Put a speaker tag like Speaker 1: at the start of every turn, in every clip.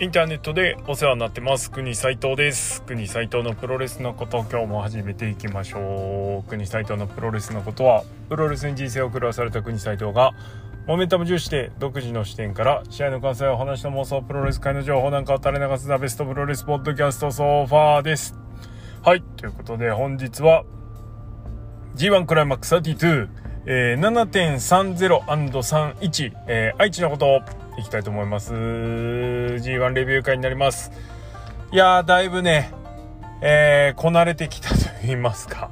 Speaker 1: インターネットでお世話になってます。国斉藤です。国斉藤のプロレスのことを今日も始めていきましょう。国斉藤のプロレスのことはプロレスに人生を狂わされた国斉藤がモメンタム重視で独自の視点から試合の関西を話した妄想プロレス界の情報なんかを垂れ流すザベストプロレスポッドキャストソファーです。はい。ということで本日は G1 クライマックス32、えー、7.30&31、えー、愛知のこといきたいと思います。G1 レビュー会になります。いやだいぶねえー、こなれてきたと言いますか。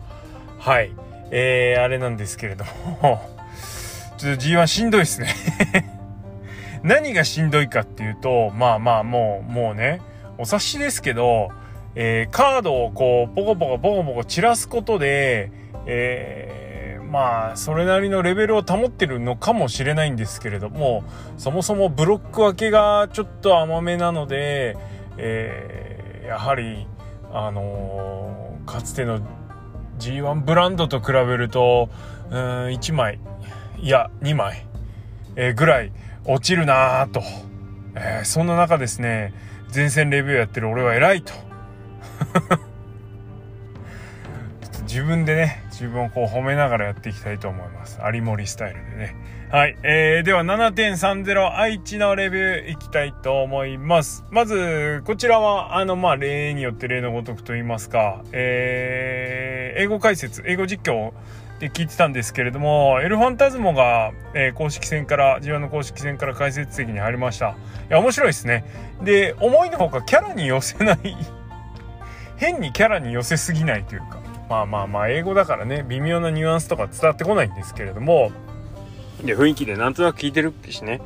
Speaker 1: はい。えー、あれなんですけれども。ちょっと G1 しんどいっすね。何がしんどいかっていうとまあまあもうもうねお察しですけど、えー、カードをこうポコポコポコポコ散らすことでえーまあそれなりのレベルを保ってるのかもしれないんですけれどもそもそもブロック分けがちょっと甘めなので、えー、やはりあのー、かつての G1 ブランドと比べるとうん1枚いや2枚、えー、ぐらい落ちるなと、えー、そんな中ですね前線レビューやってる俺は偉いと。自分でね自分をこう褒めながらやっていきたいと思います。有森スタイルでね。はいえー、では7.30愛知のレビューいきたいと思います。まずこちらはあのまあ例によって例のごとくと言いますかえー、英語解説英語実況で聞いてたんですけれども、エルファンタズモが、えー、公式戦から、G1 の公式戦から解説席に入りました。いや、面白いですね。で、思いのほかキャラに寄せない。変にキャラに寄せすぎないというか、まあまあまあ英語だからね微妙なニュアンスとか伝わってこないんですけれども。で雰囲気でなんとなく聞いてるしね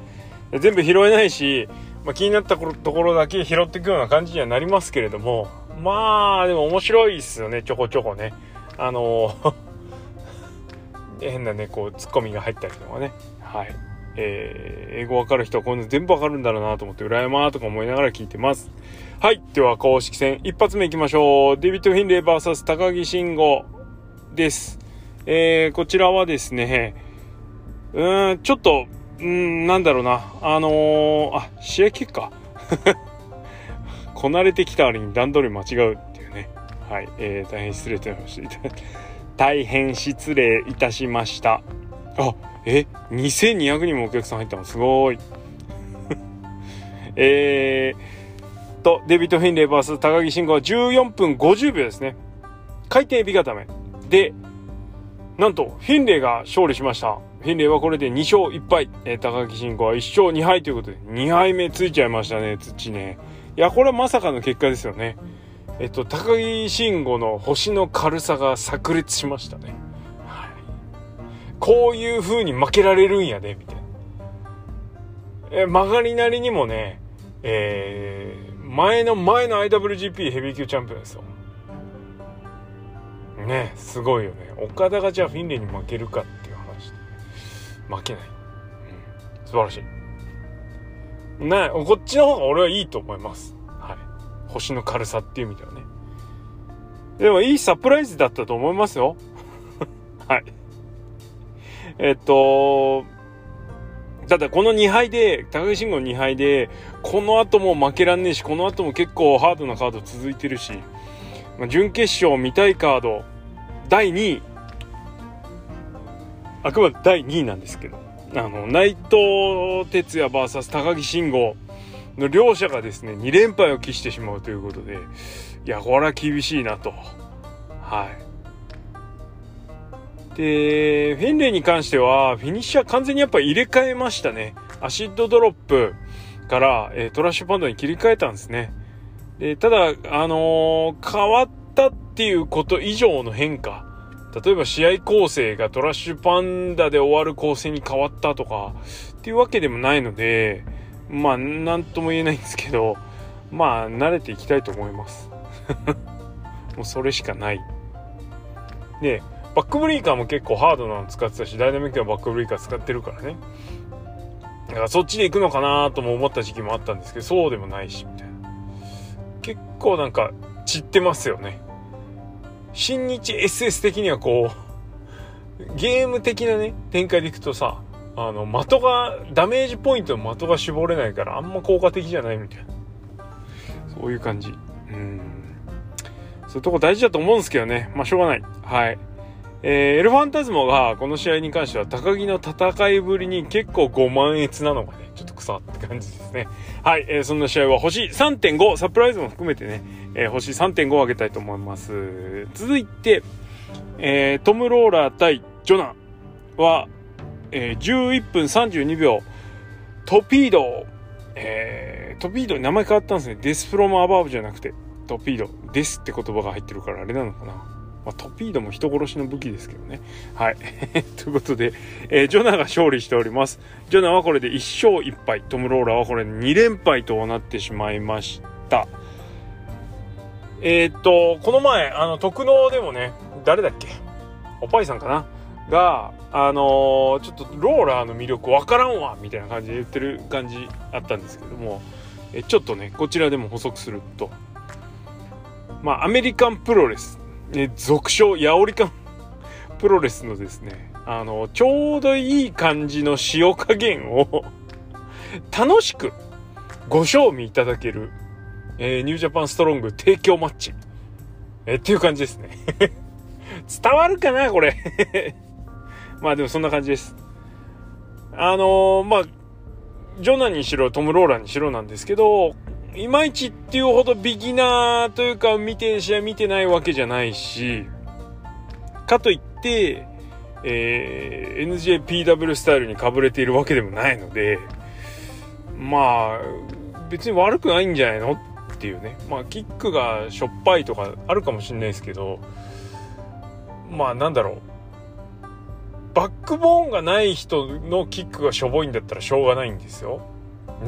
Speaker 1: 全部拾えないし、まあ、気になったところだけ拾っていくような感じにはなりますけれども。まあでも面白いっすよねちょこちょこね。あの 変なねこうツッコミが入ったりとかね。はい。えー、英語わかる人はこういうの全部わかるんだろうなと思って羨まーとか思いながら聞いてますはい。では、公式戦、一発目いきましょう。デビッド・フィンレイ VS 高木慎吾です。えー、こちらはですね、うん、ちょっと、うん、なんだろうな。あのー、あ、試合結果？こなれてきた割に段取り間違うっていうね。はい。えー、大変失礼いたしました。大変失礼いたしました。あ、え、2200人もお客さん入ったの？すごい。えー、とデビッド・フィンレイ VS 高木慎吾は14分50秒ですね。海底美固め。でなんとフィンレイが勝利しました。フィンレイはこれで2勝1敗、えー、高木慎吾は1勝2敗ということで2敗目ついちゃいましたね土ね。いやこれはまさかの結果ですよね。えっと高木慎吾の星の軽さが炸裂しましたね、こういう風に負けられるんやでみたいな。え曲がりなりにもねえー前の前の IWGP ヘビー級チャンピオンですよ。ねすごいよね。岡田がじゃあフィンレイに負けるかっていう話負けない、うん、素晴らしい。ねこっちの方が俺はいいと思います。はい。星の軽さっていう意味ではね。でもいいサプライズだったと思いますよ。はい。えっとただこの2敗で、高木慎吾の2敗で、この後も負けらんねえし、この後も結構ハードなカード続いてるし、まあ、準決勝見たいカード、第2位、あくまで第2位なんですけど、あの、内藤哲也 VS 高木慎吾の両者がですね、2連敗を喫してしまうということで、いや、これは厳しいなと。はい。で、フィンレーに関しては、フィニッシャー完全にやっぱ入れ替えましたね。アシッドドロップから、え、トラッシュパンダに切り替えたんですね。で、ただ、あのー、変わったっていうこと以上の変化。例えば試合構成がトラッシュパンダで終わる構成に変わったとか、っていうわけでもないので、まあ、なんとも言えないんですけど、まあ、慣れていきたいと思います。もうそれしかない。で、バックブリーカーも結構ハードなの使ってたしダイナミックなバックブリーカー使ってるからね。だからそっちで行くのかなとも思った時期もあったんですけどそうでもないしみたいな。結構なんか散ってますよね。新日 SS 的にはこうゲーム的なね展開でいくとさあの的がダメージポイントの的が絞れないからあんま効果的じゃないみたいな。そういう感じ。うん。そういうとこ大事だと思うんですけどね。まあしょうがない。はい。えー、エルファンタズモがこの試合に関しては高木の戦いぶりに結構ご満悦なのがね、ちょっと草って感じですね。はい、えー、そんな試合は星3.5、サプライズも含めてね、えー、星3.5を上げたいと思います。続いて、えー、トム・ローラー対ジョナは、えー、11分32秒、トピード、えー、トピードに名前変わったんですね。デスフロムアバーブじゃなくて、トピード、ですって言葉が入ってるからあれなのかな。まあ、トピードも人殺しの武器ですけどね。はい。ということで、えー、ジョナが勝利しております。ジョナはこれで1勝1敗。トム・ローラーはこれ2連敗となってしまいました。えー、っと、この前、あの、特納でもね、誰だっけ？おぱいさんかな？が、あのー、ちょっとローラーの魅力わからんわみたいな感じで言ってる感じあったんですけども、えちょっとね、こちらでも補足すると、まあ、アメリカンプロレスね、俗称、ヤオリカンプロレスのですね、あの、ちょうどいい感じの塩加減を 楽しくご賞味いただける、えー、ニュージャパンストロング提供マッチ。えー、っていう感じですね 伝わるかなこれ まあでもそんな感じです。あのー、まあ、ジョナにしろ、トム・ローラーにしろなんですけど、いまいちっていうほどビギナーというか見て試合見てないわけじゃないしかといって、えー、NJPW スタイルにかぶれているわけでもないのでまあ別に悪くないんじゃないのっていうね。まあキックがしょっぱいとかあるかもしれないですけどまあなんだろう。バックボーンがない人のキックがしょぼいんだったらしょうがないんですよ。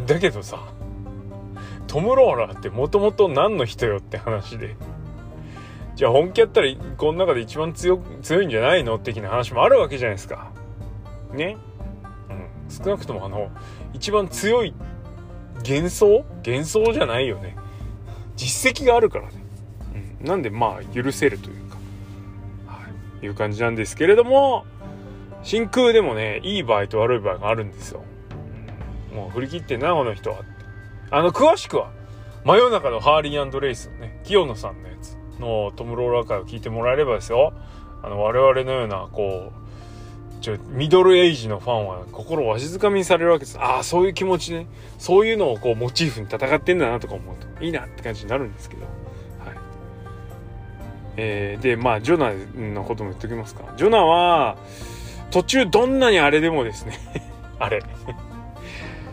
Speaker 1: だけどさ。トム・ローラーってもともと何の人よって話で。じゃあ本気やったらこの中で一番強強いんじゃないの？的な話もあるわけじゃないですか。ね？うん。少なくともあの、一番強い幻想？幻想じゃないよね。実績があるからね。うん。なんでまあ許せるというか、はい。いう感じなんですけれども、真空でもね、いい場合と悪い場合があるんですよ。うん、もう振り切ってな、この人は。あの、詳しくは、真夜中のハーリーレイスのね、清野さんのやつのトム・ローラー会を聞いてもらえればですよ、あの、我々のような、こう、ちょ、ミドルエイジのファンは心わしづかみにされるわけです。ああ、そういう気持ちね。そういうのをこうモチーフに戦ってんだなとか思うと、いいなって感じになるんですけど。はい。えー、で、まあ、ジョナのことも言っときますか。ジョナは、途中どんなにあれでもですね あれ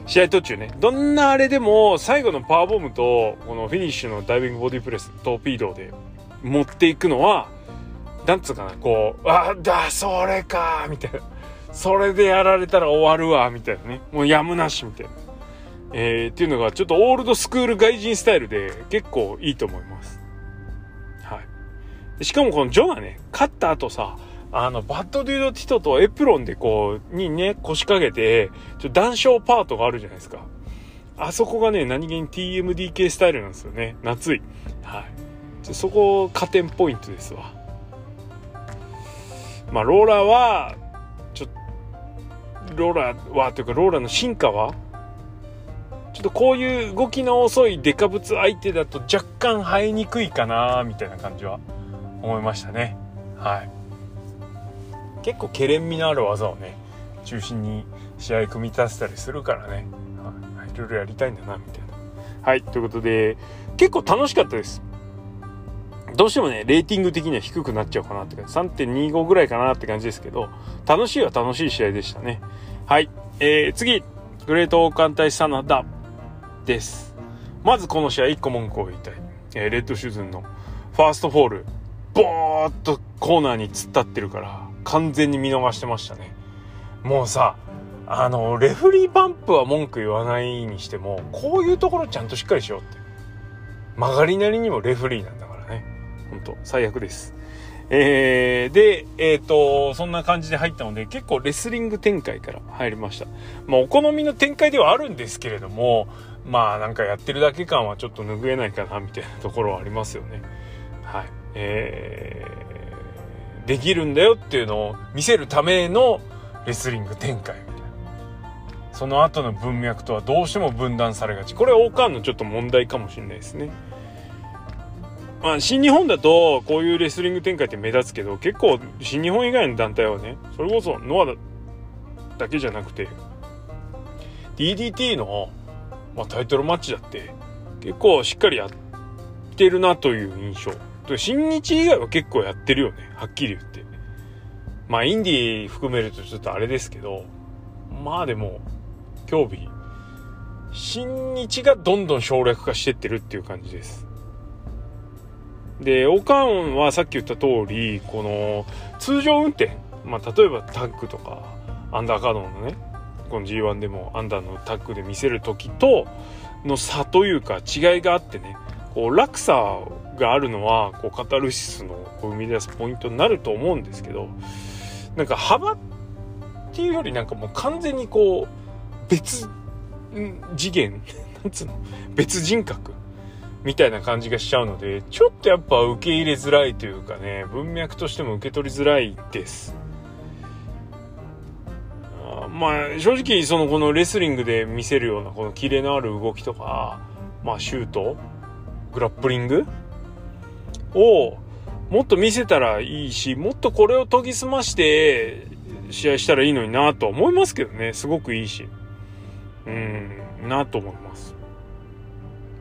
Speaker 1: 試合途中ね、どんなあれでも最後のパワーボムとこのフィニッシュのダイビングボディプレス、トーピードで持っていくのは、なんつうかな、こう、あ、だ、それか、みたいな。それでやられたら終わるわ、みたいなね。もうやむなし、みたいな。えー、っていうのがちょっとオールドスクール外人スタイルで結構いいと思います。はい。しかもこのジョがね、勝った後さ、あの、バッドデュードティトとエプロンでこう、にね、腰掛けて、ちょ、談笑パートがあるじゃないですか。あそこがね、何気に TMDK スタイルなんですよね。夏い。はい。そこ、加点ポイントですわ。まあ、ローラーは、ちょローラーは、というか、ローラーの進化は、ちょっとこういう動きの遅いデカブツ相手だと若干生えにくいかなみたいな感じは思いましたね。はい。結構けれんみのある技をね中心に試合組み立てたりするからね、はい、いろいろやりたいんだなみたいな。はいということで結構楽しかったです。どうしてもね、レーティング的には低くなっちゃうかなって感じ。3.25ぐらいかなって感じですけど、楽しいは楽しい試合でしたね。はい。えー、次、グレートオーカン対サナダです。まずこの試合1個文句を言いたい。えー、レッドシューズ海野のファーストフォール、ボーっとコーナーに突っ立ってるから、完全に見逃してましたね。もうさ、あの、レフリーパンプは文句言わないにしても、こういうところちゃんとしっかりしようって。曲がりなりにもレフリーなんだからね。ほんと、最悪です。えー、で、えっ、ー、と、そんな感じで入ったので、結構レスリング展開から入りました。まあ、お好みの展開ではあるんですけれども、まあ、なんかやってるだけ感はちょっと拭えないかな、みたいなところはありますよね。はい。えー、できるんだよっていうのを見せるためのレスリング展開みたいな。その後の文脈とはどうしても分断されがちこれは王冠のちょっと問題かもしれないですね。まあ、新日本だとこういうレスリング展開って目立つけど結構新日本以外の団体はねそれこそノアだけじゃなくて DDT の、まあ、タイトルマッチだって結構しっかりやってるなという印象新日以外は結構やってるよね。はっきり言って。まあインディー含めるとちょっとあれですけど。まあでも競技新日がどんどん省略化してってるっていう感じです。でオカンはさっき言った通りこの通常運転。まあ例えばタッグとかアンダーカードのねこの G1 でもアンダーのタッグで見せる時との差というか違いがあってね。こう落差があるのはこうカタルシスのこう生み出すポイントになると思うんですけどなんか幅っていうよりなんかもう完全にこう別次元 なんつうの別人格みたいな感じがしちゃうのでちょっとやっぱ受け入れづらいというかね文脈としても受け取りづらいです。まあ正直そのこのレスリングで見せるようなこのキレのある動きとかまあシュートグラップリング？をもっと見せたらいいしもっとこれを研ぎ澄まして試合したらいいのになと思いますけどね。すごくいいし。うんなと思います。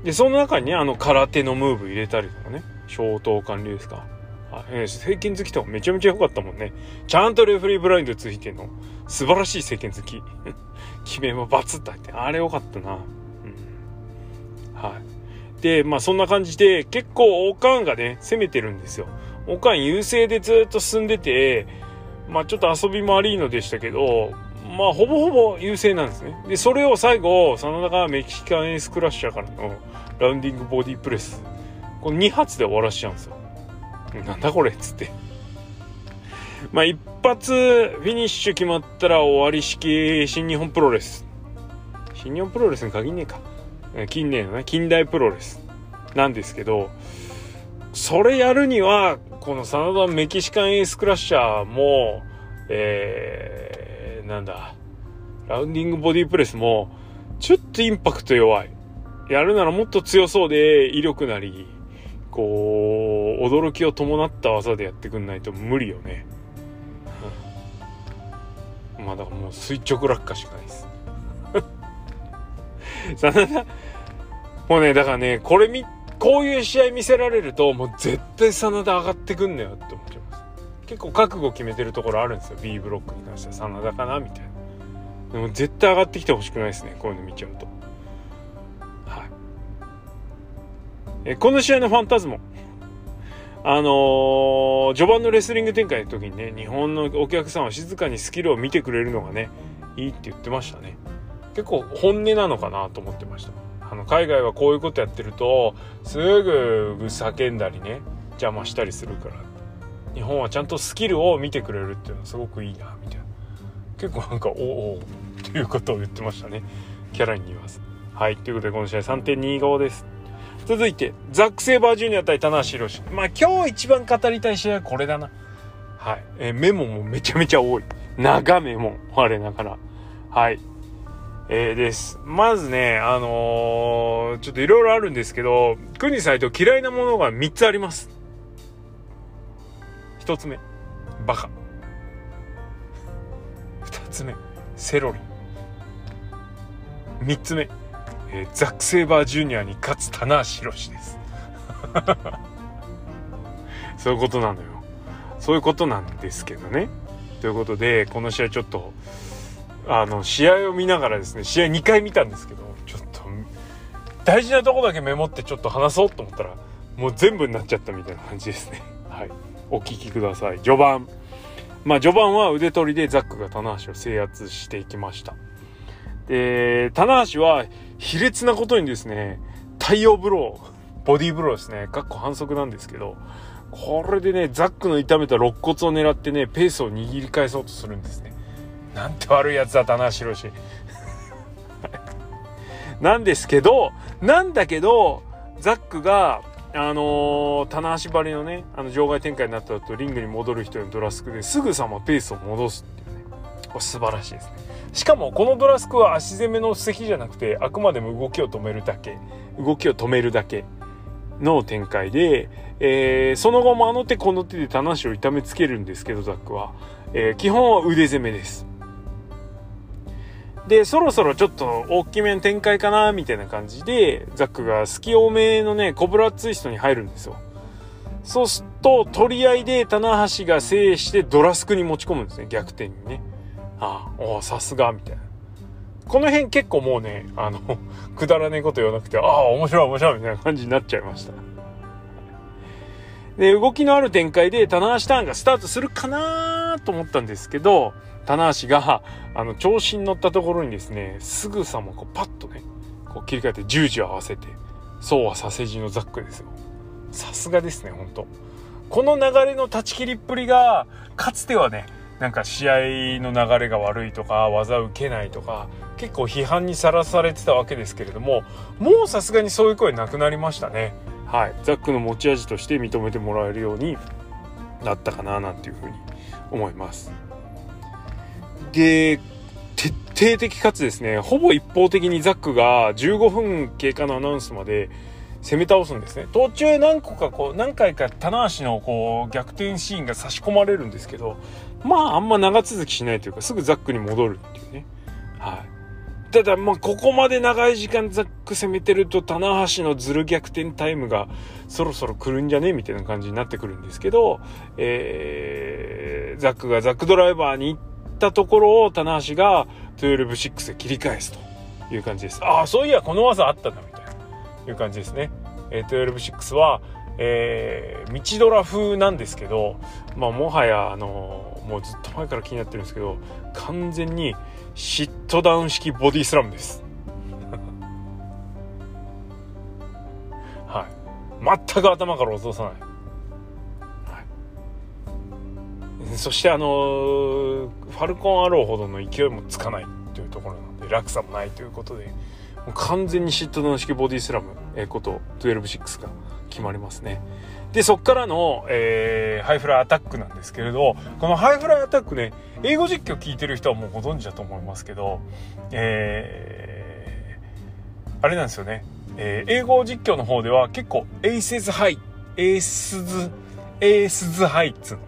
Speaker 1: でその中にねあの空手のムーブ入れたりとかね。消灯管理ですか。あ、えー、政権好きとかめちゃめちゃ良かったもんね。ちゃんとレフリーブラインドついての素晴らしい政権好き。決めもバツッと入ってあれ良かったな。うん。はい。でまあそんな感じで結構オカンがね攻めてるんですよ。オカン優勢でずっと進んでてまあちょっと遊びも悪いのでしたけどまあほぼほぼ優勢なんですね。でそれを最後真田がメキシカンエースクラッシャーからのラウンディングボディプレス。この2発で終わらしちゃうんですよ。なんだこれっつって。まあ一発フィニッシュ決まったら終わり式新日本プロレス。新日本プロレスに限んねえか。近年のね近代プロレスなんですけどそれやるにはこの真田メキシカンエースクラッシャーもえー、なんだラウンディングボディプレスもちょっとインパクト弱い。やるならもっと強そうで威力なりこう驚きを伴った技でやってくんないと無理よね。うんまあだからもう垂直落下しかないです。真田もうねだからねこれみこういう試合見せられるともう絶対真田上がってくんなよって思っちゃいます。結構覚悟決めてるところあるんですよ。B ブロックに関しては真田かなみたいな。でも絶対上がってきてほしくないですねこういうの見ちゃうと。はい。えこの試合のファンタズモ。あのー、序盤のレスリング展開の時にね日本のお客さんは静かにスキルを見てくれるのがねいいって言ってましたね。結構本音なのかなと思ってました。あの海外はこういうことやってるとすぐ叫んだりね邪魔したりするから日本はちゃんとスキルを見てくれるっていうのはすごくいいなみたいな。結構なんかおおっていうことを言ってましたね。キャラに言いますはいということでこの試合3.25です。続いてザック・セイバージュニア対棚橋宏。まあ今日一番語りたい試合はこれだな。はい、えー、メモもめちゃめちゃ多い。長メモ我ながら。はい。えー、です。まずね、あのー、ちょっといろいろあるんですけど、クニサイト嫌いなものが3つあります。1つ目、バカ。2つ目、セロリ。3つ目、えー、ザック・セイバージュニアに勝つ棚橋宏です。そういうことなのよ。そういうことなんですけどね。ということで、この試合ちょっと、あの試合を見ながらですね試合2回見たんですけどちょっと大事なとこだけメモってちょっと話そうと思ったらもう全部になっちゃったみたいな感じですね。はい。お聞きください。序盤。まあ序盤は腕取りでザックが棚橋を制圧していきました。で棚橋は卑劣なことにですね太陽ブローボディーブローですねかっこ反則なんですけどこれでねザックの痛めた肋骨を狙ってねペースを握り返そうとするんですね。なんて悪いやつだ棚橋宏なんですけどなんだけどザックがあのー、棚橋張りのねあの場外展開になった後リングに戻る人のドラスクですぐさまペースを戻すっていうね。これ素晴らしいですね。しかもこのドラスクは足攻めの布石じゃなくてあくまでも動きを止めるだけ。動きを止めるだけ。の展開で、えー、その後もあの手この手で棚橋を痛めつけるんですけどザックは、えー、基本は腕攻めです。でそろそろちょっと大きめの展開かなみたいな感じでザックが隙多めのねコブラツイストに入るんですよ。そうすると取り合いで棚橋が制してドラスクに持ち込むんですね逆転にね。ああおさすがみたいな。この辺結構もうねあの くだらねえこと言わなくてああ面白い面白いみたいな感じになっちゃいました。で動きのある展開で棚橋ターンがスタートするかなと思ったんですけど棚橋があの調子に乗ったところにですねすぐさまこうパッとねこう切り替えて十字を合わせてそうはさせじのザックですよ。さすがですね本当。この流れの断ち切りっぷりがかつてはねなんか試合の流れが悪いとか技受けないとか結構批判にさらされてたわけですけれどももうさすがにそういう声なくなりましたね。はい。ザックの持ち味として認めてもらえるようになったかななんていうふうに思います。で徹底的かつですねほぼ一方的にザックが15分経過のアナウンスまで攻め倒すんですね。途中何個かこう何回か棚橋のこう逆転シーンが差し込まれるんですけどまああんま長続きしないというかすぐザックに戻るっていうね。はい。ただまあここまで長い時間ザック攻めてると棚橋のズル逆転タイムがそろそろ来るんじゃね？みたいな感じになってくるんですけど、えー、ザックがザックドライバーに行ったところを棚橋が12-6で切り返すという感じですああそういやこの技あったんだみたいないう感じですね。えー、12-6は、えー、道ドラ風なんですけど、まあ、もはや、あのー、もうずっと前から気になってるんですけど、完全にシットダウン式ボディスラムです。はい。全く頭から落とさな。い、そしてあの、ファルコンアローほどの勢いもつかないというところなので、落差もないということで、完全にシットダウン式ボディスラム、えー、こと126が決まりますね。で、そっからの、えー、ハイフライアタックなんですけれど、このハイフライアタックね、英語実況聞いてる人はもうご存知だと思いますけど、えー、あれなんですよね。えー、英語実況の方では結構、 Aces High、エースズ、エースズハイっつうの、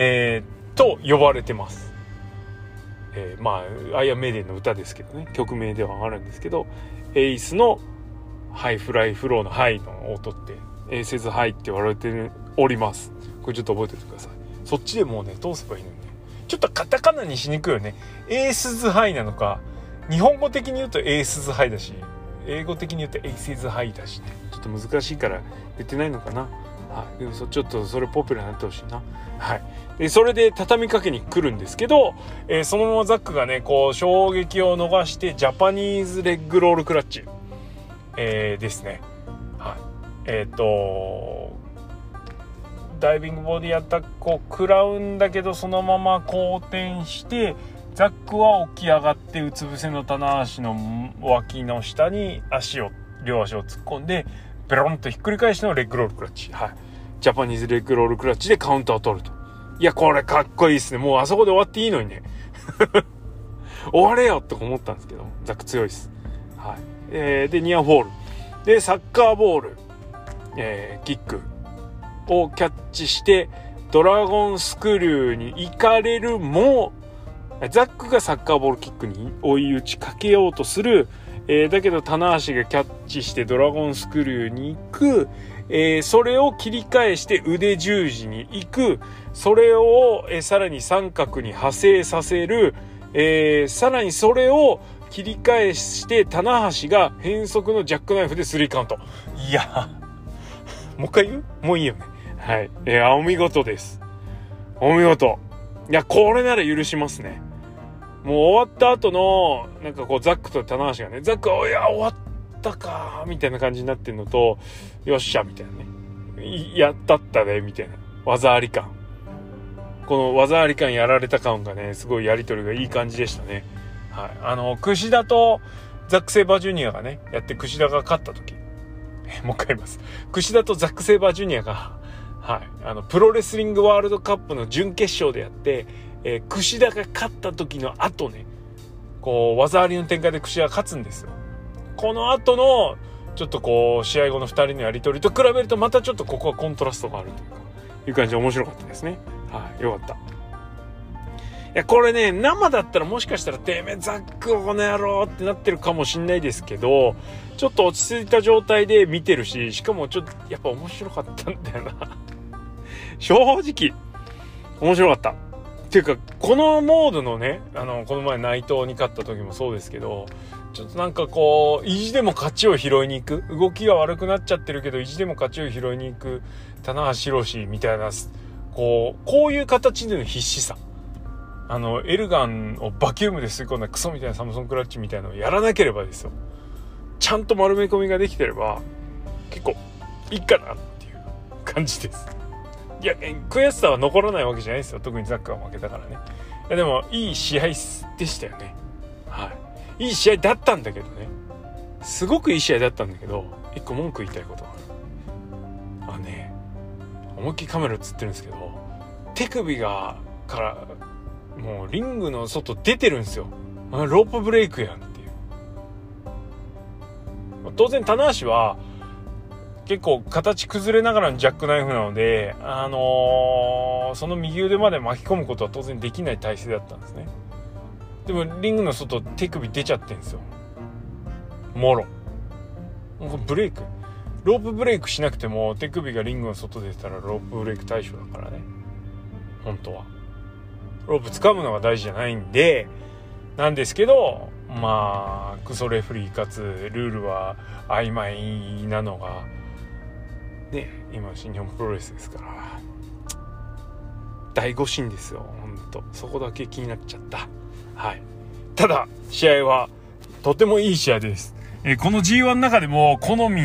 Speaker 1: えー、と呼ばれてます。えー、まあアイアンメイデンの歌ですけどね。曲名ではあるんですけどエースのハイフライフローのハイの音って Aces High って言われております。これちょっと覚えておいてください。そっちでもうね通せばいいのにね。ちょっとカタカナにしにくいよね。エースズハイなのか日本語的に言うとエースズハイだし英語的に言うと Aces High だしね。ちょっと難しいから言ってないのかな。はい、でもちょっとそれポピュラーになってほしいな。はい。で、それで畳みかけに来るんですけど、えー、そのままザックがね、こう、衝撃を逃して、ジャパニーズレッグロールクラッチ、えー、ですね。はい。えっ、ー、と、ダイビングボディアタックを食らうんだけど、そのまま後転して、ザックは起き上がって、うつ伏せの棚足の脇の下に足を、両足を突っ込んで、ベロンとひっくり返しのレッグロールクラッチ。はい。ジャパニーズレッグロールクラッチでカウンターを取ると。いや、これかっこいいですね。もうあそこで終わっていいのにね。終われよって思ったんですけど、ザック強いです。はい。えー、で、ニアフォール。で、サッカーボール、えー、キックをキャッチして、ドラゴンスクリューに行かれるも、ザックがサッカーボールキックに追い打ちかけようとする、えー、だけど棚橋がキャッチしてドラゴンスクリューに行く、えー、それを切り返して腕十字に行く、それを、えー、さらに三角に派生させる、えー、さらにそれを切り返して棚橋が変則のジャックナイフでスリーカウント。いや、もう一回言う？もういいよね。はい。えー、お見事です。お見事。いや、これなら許しますね。もう終わった後の、なんかこう、ザックと棚橋がね、ザックは、いや、終わったか、みたいな感じになってんのと、よっしゃ、みたいなね。やったったね、みたいな。技あり感。この技あり感やられた感がね、すごいやりとりがいい感じでしたね。はい。あの、串田とザック・セイバージュニアがね、やって串田が勝った時。もう一回言います。串田とザック・セイバージュニアが、はい。あの、プロレスリングワールドカップの準決勝でやって、えー、串田が勝った時の後ね、こう技ありの展開で櫛は勝つんですよ。この後のちょっとこう試合後の2人のやり取りと比べるとまたちょっとここはコントラストがあるというかいう感じで面白かったですね。はいよかった。いやこれね生だったらもしかしたらてめえザックこの野郎ってなってるかもしんないですけどちょっと落ち着いた状態で見てるししかもちょっとやっぱ面白かったんだよな。正直面白かった。っていうかこのモードのねあのこの前内藤に勝った時もそうですけどちょっとなんかこう意地でも勝ちを拾いに行く。動きが悪くなっちゃってるけど意地でも勝ちを拾いに行く棚橋宏みたいなこうこういう形での必死さ。あのエルガンをバキュームで吸い込んだクソみたいなサムソンクラッチみたいなのをやらなければですよ。ちゃんと丸め込みができてれば結構いいかなっていう感じです。いや悔しさは残らないわけじゃないですよ。特にザックが負けたからね。いやでもいい試合でしたよね。はい。いい試合だったんだけどね。すごくいい試合だったんだけど一個文句言いたいことがある。あね思いっきりカメラ映ってるんですけど手首がからもうリングの外出てるんですよ。ロープブレイクやんっていう。当然棚橋は結構形崩れながらのジャックナイフなので、あのー、その右腕まで巻き込むことは当然できない体勢だったんですね。でもリングの外手首出ちゃってんですよ。もろ。ブレイク。ロープブレイクしなくても手首がリングの外出たらロープブレイク対象だからね。本当は。ロープ掴むのが大事じゃないんで、なんですけど、まあ、クソレフリーかつルールは曖昧なのがね今新日本プロレスですから。大誤審ですよほんとそこだけ気になっちゃった。はい。ただ試合はとてもいい試合です、え、この G1 の中でも好み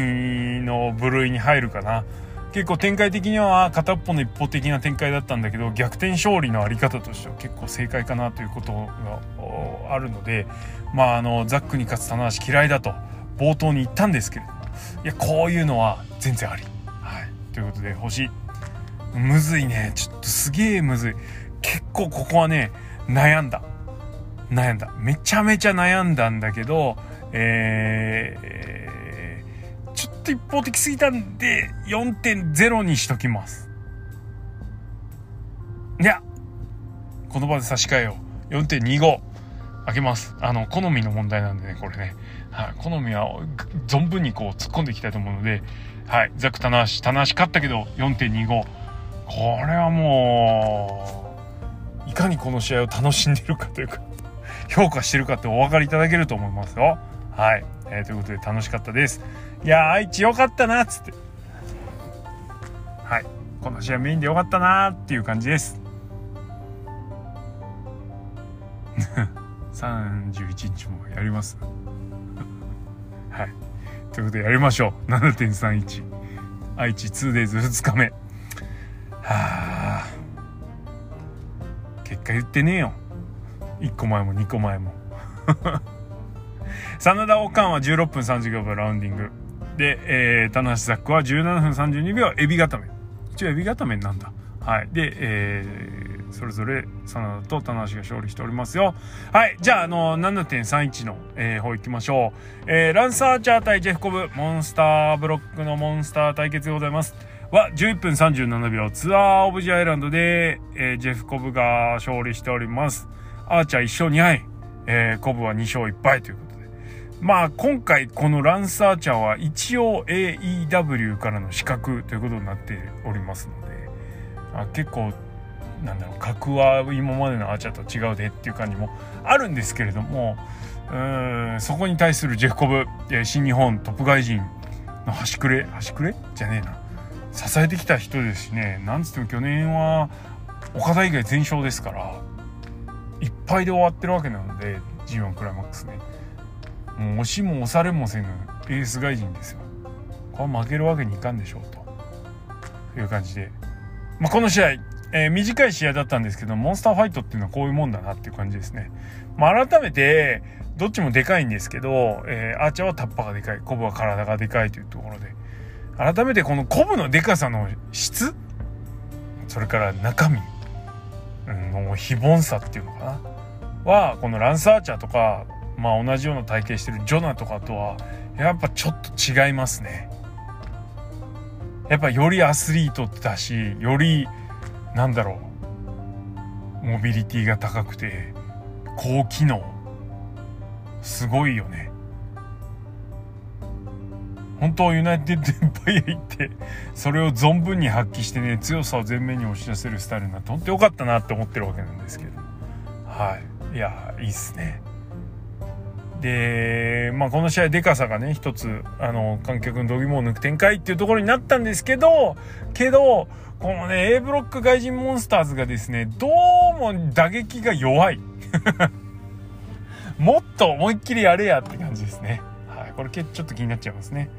Speaker 1: の部類に入るかな。結構展開的には片っぽの一方的な展開だったんだけど逆転勝利のあり方としては結構正解かなということがあるのでまああのザックに勝つ棚橋嫌いだと冒頭に言ったんですけれども。いやこういうのは全然あり。ということで星。むずいね。ちょっとすげえむずい。結構ここはね悩んだ。悩んだ。めちゃめちゃ悩んだんだけどえー、ちょっと一方的すぎたんで4.0にしときます。いやこの場で差し替えよう。4.25開けます。あの好みの問題なんでねこれね、はい、好みは存分にこう突っ込んでいきたいと思うのではい、ザク棚橋棚橋勝ったけど4.25これはもういかにこの試合を楽しんでるかというか 評価してるかってお分かりいただけると思いますよ。はい、えー、ということで楽しかったです。いや愛知よかったなっつって。はい。この試合メインでよかったなっていう感じです。31日もやります。はい。ということでやりましょう。7.31。愛知 2days2 日目。はあ。結果言ってねえよ。1個前も2個前も。真田オカンは16分35秒ラウンディング。で、えー、棚橋ザックは17分32秒エビ固め。一応エビ固めなんだ。はい。で、えー、それぞれ真田と棚橋が勝利しておりますよ。はい。じゃあ、あの、7.31の、えー、方行きましょう。えー、ランサーチャー対ジェフコブ、モンスターブロックのモンスター対決でございます。は、11分37秒、ツアーオブジアイランドで、えー、ジェフコブが勝利しております。アーチャー1勝2敗、えー、コブは2勝1敗ということで。まあ、今回このランサーチャーは一応 AEW からの資格ということになっておりますので、あ結構なんだろう格は今までのアーチャーと違うでっていう感じもあるんですけれどもうんそこに対するジェフコブ新日本トップ外人の端くれ端くれ？じゃねえな。支えてきた人ですしねなんつっても去年は岡田以外全勝ですからいっぱいで終わってるわけなので G1 クライマックスね。もう押しも押されもせぬエース外人ですよ。これ負けるわけにいかんでしょうという感じで、まあ、この試合えー、短い試合だったんですけど、モンスターファイトっていうのはこういうもんだなっていう感じですね。まあ、改めて、どっちもでかいんですけど、えー、アーチャーはタッパーがでかい、コブは体がでかいというところで、改めてこのコブのでかさの質それから中身の非凡さっていうのかな。はこのランスアーチャーとか、まあ、同じような体型してるジョナとかとはやっぱちょっと違いますね。やっぱよりアスリートだしよりなんだろう。モビリティが高くて高機能。すごいよね。本当ユナイテッドエンパイア行ってそれを存分に発揮してね強さを前面に押し出せるスタイルになって本当よかったなって思ってるわけなんですけど。はい。いやいいっすね。で、まあ、この試合でかさがね一つあの観客の度肝を抜く展開っていうところになったんですけどけどこのね A ブロック外人モンスターズがですねどうも打撃が弱い。もっと思いっきりやれやって感じですね。はいこれちょっと気になっちゃいますね。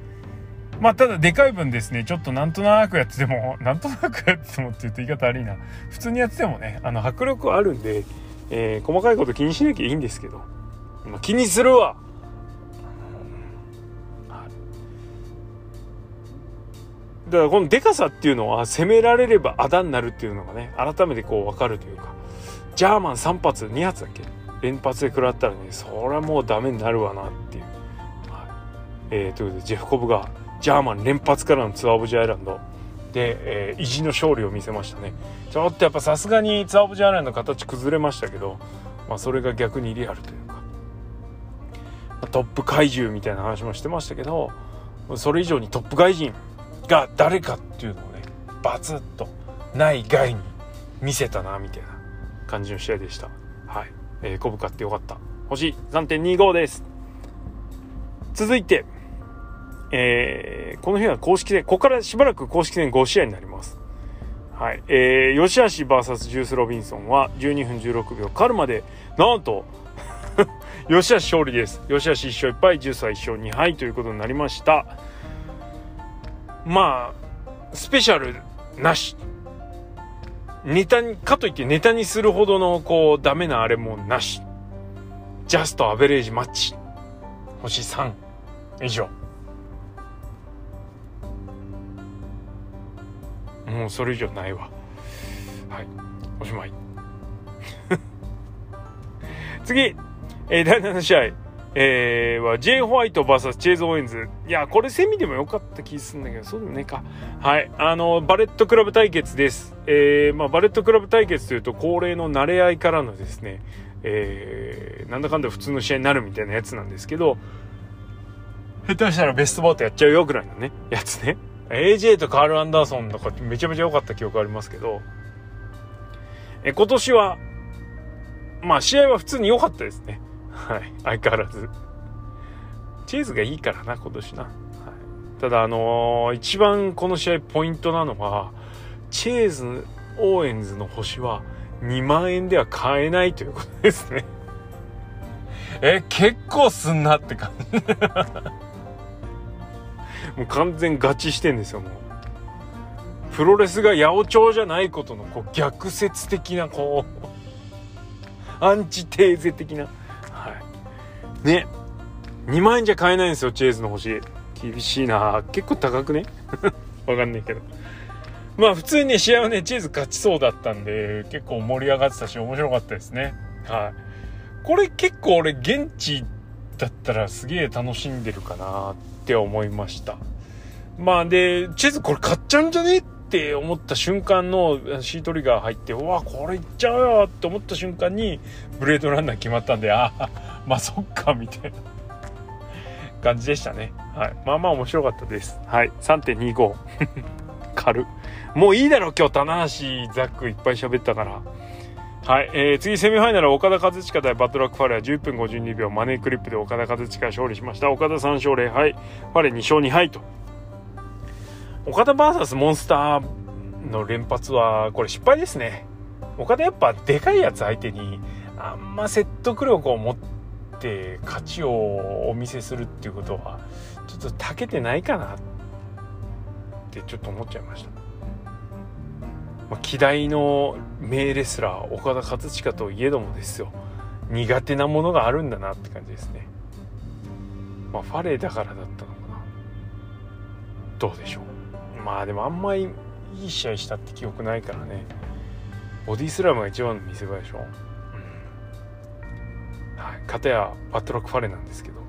Speaker 1: まあただでかい分ですねちょっとなんとなくやってても なんとなくやっててもって言うと言い方悪いな。普通にやっててもねあの迫力はあるんで、えー、細かいこと気にしなきゃいいんですけど。まあ、気にするわ。だからこのでかさっていうのは攻められればあだになるっていうのがね改めてこう分かるというか。ジャーマン3発2発だっけ？連発で食らったらねそれはもうダメになるわなっていう、はい。えー、ということでジェフコブがジャーマン連発からのツアーオブジアイランド。で、えー、意地の勝利を見せましたね。ちょっとやっぱさすがにツアーオブジアイランドの形崩れましたけど、まあ、それが逆にリアルというか。トップ怪獣みたいな話もしてましたけどそれ以上にトップ外人が誰かっていうのをねバツッとない外に見せたなみたいな感じの試合でした。はい、えー、コブ買ってよかった。星3.25です。続いてえー、この日は公式戦ここからしばらく公式戦5試合になります。はい、えー、吉橋 VS ジュース・ロビンソンは12分16秒カルマでなんと 吉橋勝利です。吉橋1勝1敗10歳1勝2敗ということになりました。まあスペシャルなし。ネタにかといってネタにするほどのこうダメなあれもなし。just average match。星3以上。もうそれ以上ないわ。はい。おしまい。次。えー、第7試合、えー、は ジェイ・ホワイト VS チェイズ・オーエンズ。いや、これセミでもよかった気するんだけど、そうでもねえか。はい。あの、バレットクラブ対決です。えー、まあ、バレットクラブ対決というと、恒例の慣れ合いからのですね、えー、なんだかんだ普通の試合になるみたいなやつなんですけど、下手したらベストバウトやっちゃうよぐらいのね、やつね。AJ とカール・アンダーソンとかめちゃめちゃ良かった記憶ありますけど、え今年は、まあ試合は普通に良かったですね。はい。相変わらず。チーズがいいからな、今年な。はい、ただ、あのー、一番この試合ポイントなのは、チェーズ・オーエンズの星は2万円では買えないということですね。え、結構すんなって感じ。もう完全ガチしてんですよ、もう。プロレスが八百長じゃないことのこう逆説的なこうアンチテーゼ的なね。2万円じゃ買えないんですよチェーズの星。厳しいな。結構高くね？わかんないけど。まあ普通にね試合はねチェーズ勝ちそうだったんで結構盛り上がってたし面白かったですね。はい。これ結構俺現地だったらすげえ楽しんでるかなって思いました。まあでチェーズこれ買っちゃうんじゃねって思った瞬間のシートリガー入ってうわこれいっちゃうよって思った瞬間にブレードランナー決まったんでああ まあそっかみたいな感じでしたね。はい。まあまあ面白かったです。はい。3.25 軽もういいだろ今日棚橋ザックいっぱい喋ったから。はい、えー、次セミファイナル岡田和親対バトラックファレは10分52秒マネークリップで岡田和親勝利しました。岡田3勝0敗ファレ2勝2敗と。岡田 VS モンスターの連発はこれ失敗ですね。岡田やっぱでかいやつ相手にあんま説得力を持って価値をお見せするっていうことはちょっとたけてないかなってちょっと思っちゃいました、まあ、希代の名レスラー岡田勝親といえどもですよ。苦手なものがあるんだなって感じですね。まあファレーだからだったのかな。どうでしょう。まあでもあんまりいい試合したって記憶ないからね。ボディスラムが一番の見せ場でしょ、はい。片やバットラックファレなんですけど。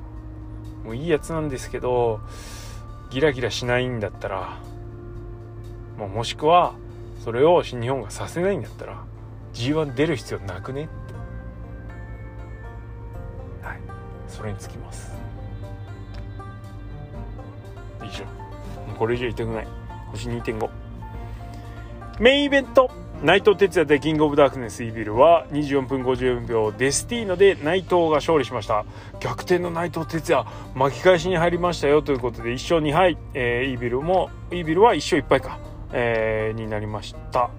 Speaker 1: もういいやつなんですけどギラギラしないんだったらもうもしくはそれを新日本がさせないんだったら G1 出る必要なくねはい。それにつきます。以上。これ以上言いたくない。星2.5メインイベント。内藤哲也でキングオブダークネスイービルは24分54秒デスティーノで内藤が勝利しました。逆転の内藤哲也巻き返しに入りましたよ。ということで1勝2敗、えー、イービルもイービルは1勝1敗か、えー、になりました。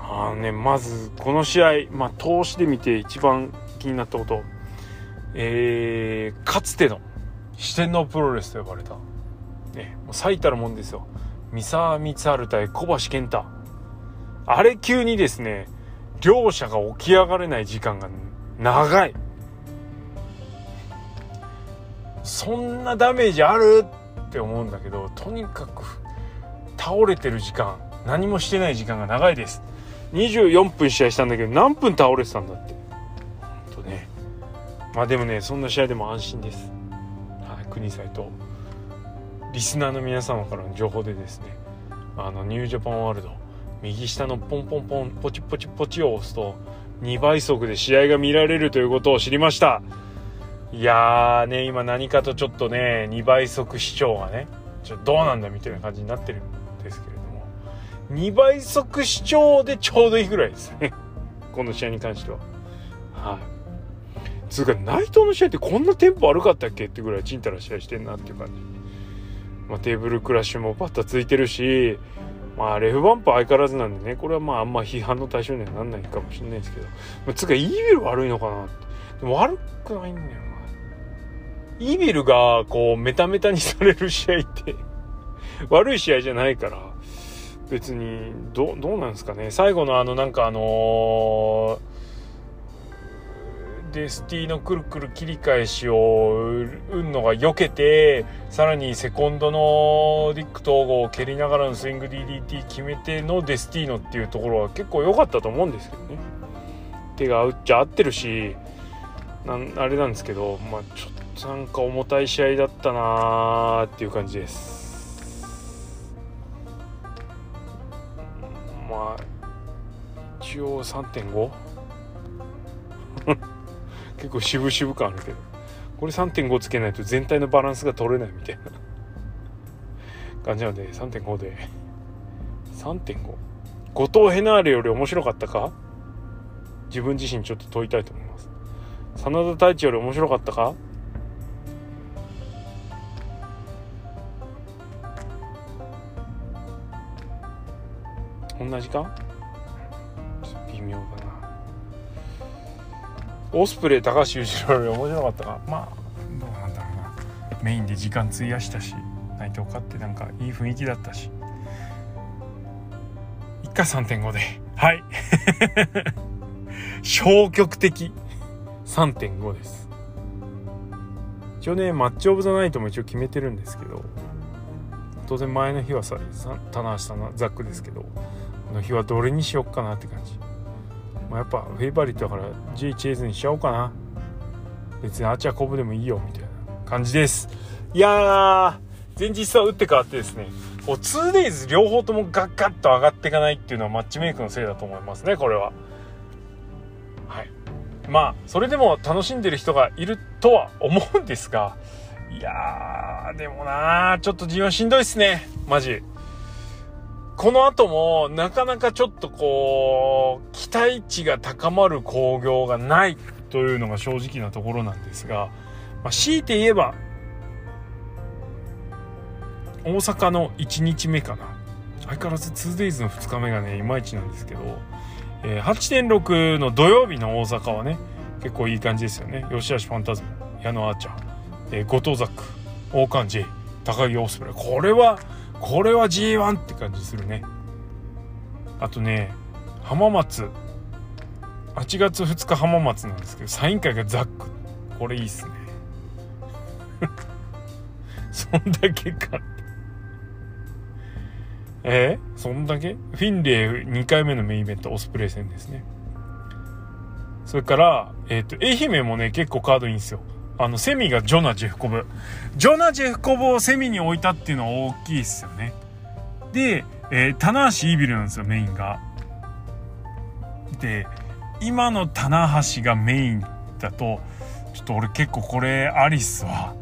Speaker 1: あねまずこの試合、まあ、投資で見て一番気になったこと。えー、かつての四天王プロレスと呼ばれた、ね、もう最たるもんですよ。三沢光晴対小橋健太。あれ急にですね、両者が起き上がれない時間が長い。そんなダメージあるって思うんだけど、とにかく倒れてる時間、何もしてない時間が長いです。24分試合したんだけど、何分倒れてたんだって。ほんとね。まあでもね、そんな試合でも安心です。はい、国際と、リスナーの皆様からの情報でですね、あの、ニュージャパンワールド、右下のポンポンポンポチポチポチを押すと2倍速で試合が見られるということを知りました。いやーね今何かとちょっとね2倍速視聴がねちょっとどうなんだみたいな感じになってるんですけれども。2倍速視聴でちょうどいいぐらいですね。この試合に関しては。はい。つうか内藤の試合ってこんなテンポ悪かったっけってぐらいちんたら試合してんなっていう感じ。まあ、テーブルクラッシュもバッタついてるしまあ、レフバンプ相変わらずなんでね、これはまあ、あんま批判の対象にはなんないかもしれないですけど、まあ、つか、イービル悪いのかなって。でも悪くないんだよな。イービルが、こう、メタメタにされる試合って 悪い試合じゃないから、別に、ど、どうなんですかね。最後のあの、なんかあのーでスティのくるくる切り返しを運のが避けてさらにセコンドのディック統合を蹴りながらのスイング DDT 決めてのデスティーノっていうところは結構良かったと思うんですけどね。手が合っちゃ合ってるしなあれなんですけどまあちょっとなんか重たい試合だったなーっていう感じです。まあ一応3.5結構渋々感あるけどこれ3.5つけないと全体のバランスが取れないみたいな感じなので3.5で。3.5後藤ヘナーレより面白かったか？自分自身ちょっと問いたいと思います。真田太一より面白かったか？同じか？微妙だな。オスプレイ高橋裕次郎より面白かったかまあどうなんだろうな。メインで時間費やしたし内藤勝ってなんかいい雰囲気だったし。一回3.5で。はい。消極的。3.5です。一応ねマッチオブザナイトも一応決めてるんですけど当然前の日はさ棚橋さんのザックですけどこの日はどれにしよっかなって感じまあ、やっぱフェイバリットだから J チェイズにしちゃおうかな。別にあっちはコブでもいいよみたいな。感じです。いやー前日は打って変わってですね。こう 2days 両方ともガッガッと上がっていかないっていうのはマッチメイクのせいだと思いますねこれは。はい。まあそれでも楽しんでる人がいるとは思うんですがいやーでもなーちょっと G1 しんどいっすね。マジ。この後もなかなかちょっとこう、期待値が高まる興行がないというのが正直なところなんですが、まあ、強いて言えば、大阪の1日目かな。相変わらず 2days の2日目がね、いまいちなんですけど、えー、8.6の土曜日の大阪はね、結構いい感じですよね。吉橋ファンタズム、矢野アーチャー、えー、後藤ザック、王冠 J、高木オースプレイ。これは、これは G1 って感じするねあとね浜松8月2日浜松なんですけどサイン会がザックこれいいっすね そんだけかえ？ー、そんだけ？フィンレイ2回目のメインイベントオスプレイ戦ですねそれから、えっ、ー、と、愛媛もね、結構カードいいんですよ。あの、セミがジョナ・ジェフ・コブ。ジョナ・ジェフ・コブをセミに置いたっていうのは大きいですよね。で、えー、棚橋イービルなんですよ、メインが。で、今の棚橋がメインだと、ちょっと俺結構これ、アリスは、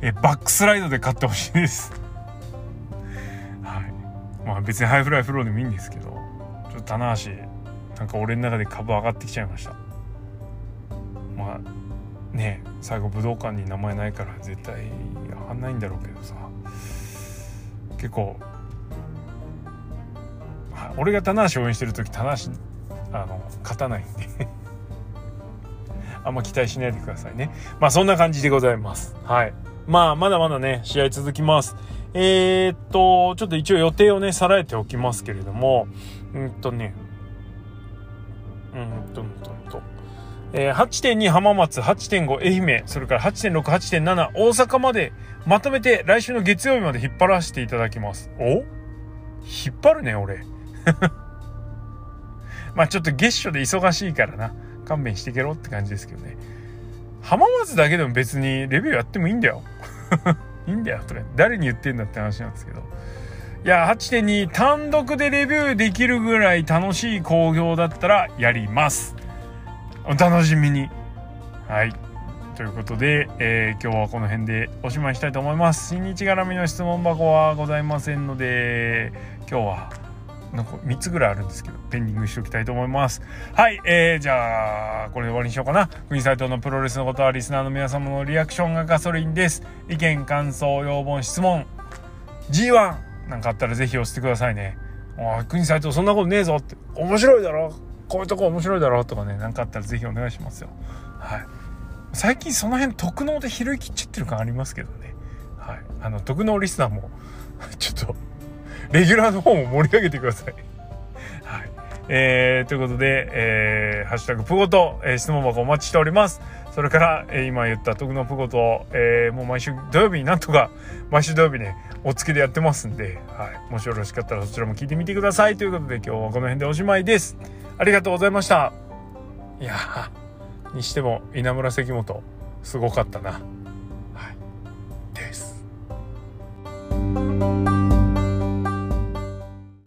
Speaker 1: えバックスライドで勝ってほしいです。はい。まあ別にハイフライフローでもいいんですけど、ちょっと棚橋、なんか俺の中で株上がってきちゃいました。まあね最後武道館に名前ないから絶対上がんないんだろうけどさ結構俺が棚橋応援してる時棚橋あの勝たないんで。あんま期待しないでくださいね。まあそんな感じでございます。はい。まあまだまだね試合続きます。えー、っとちょっと一応予定をねさらえておきますけれども。うんとね。うんとうんとうんと。えー、8.2浜松、8.5愛媛、それから8.6、8.7大阪までまとめて来週の月曜日まで引っ張らせていただきます。お？引っ張るね、俺。まあちょっと月初で忙しいからな。勘弁してけろって感じですけどね。浜松だけでも別にレビューやってもいいんだよ。いいんだよ、とか。誰に言ってんだって話なんですけど。いや、8.2単独でレビューできるぐらい楽しい興行だったらやります。お楽しみに。はい。ということで、えー、今日はこの辺でおしまいしたいと思います。新日絡みの質問箱はございませんので、今日はなんか3つぐらいあるんですけど、ペンディングしておきたいと思います。はい、えー、じゃあ、これで終わりにしようかな。国斎藤のプロレスのことはリスナーの皆様のリアクションがガソリンです。意見、感想、要望、質問、G1 なんかあったらぜひ押してくださいね。おい、国斎藤そんなことねえぞって。面白いだろこういうとこ面白いだろうとかね何かあったら是非お願いしますよはい最近その辺特納で拾い切っちゃってる感ありますけどねはいあの特納リスナーもちょっとレギュラーの方も盛り上げてください はいえー、ということで、えー、ハッシュタグプゴと、えー、質問箱お待ちしております。それから、えー、今言った徳のプゴと、えー、もう毎週土曜日になんとか毎週土曜日ね、お付けでやってますんで、はい。もしよろしかったらそちらも聞いてみてください。ということで今日はこの辺でおしまいです。ありがとうございました。いやにしても稲村関本すごかったな。はい。です。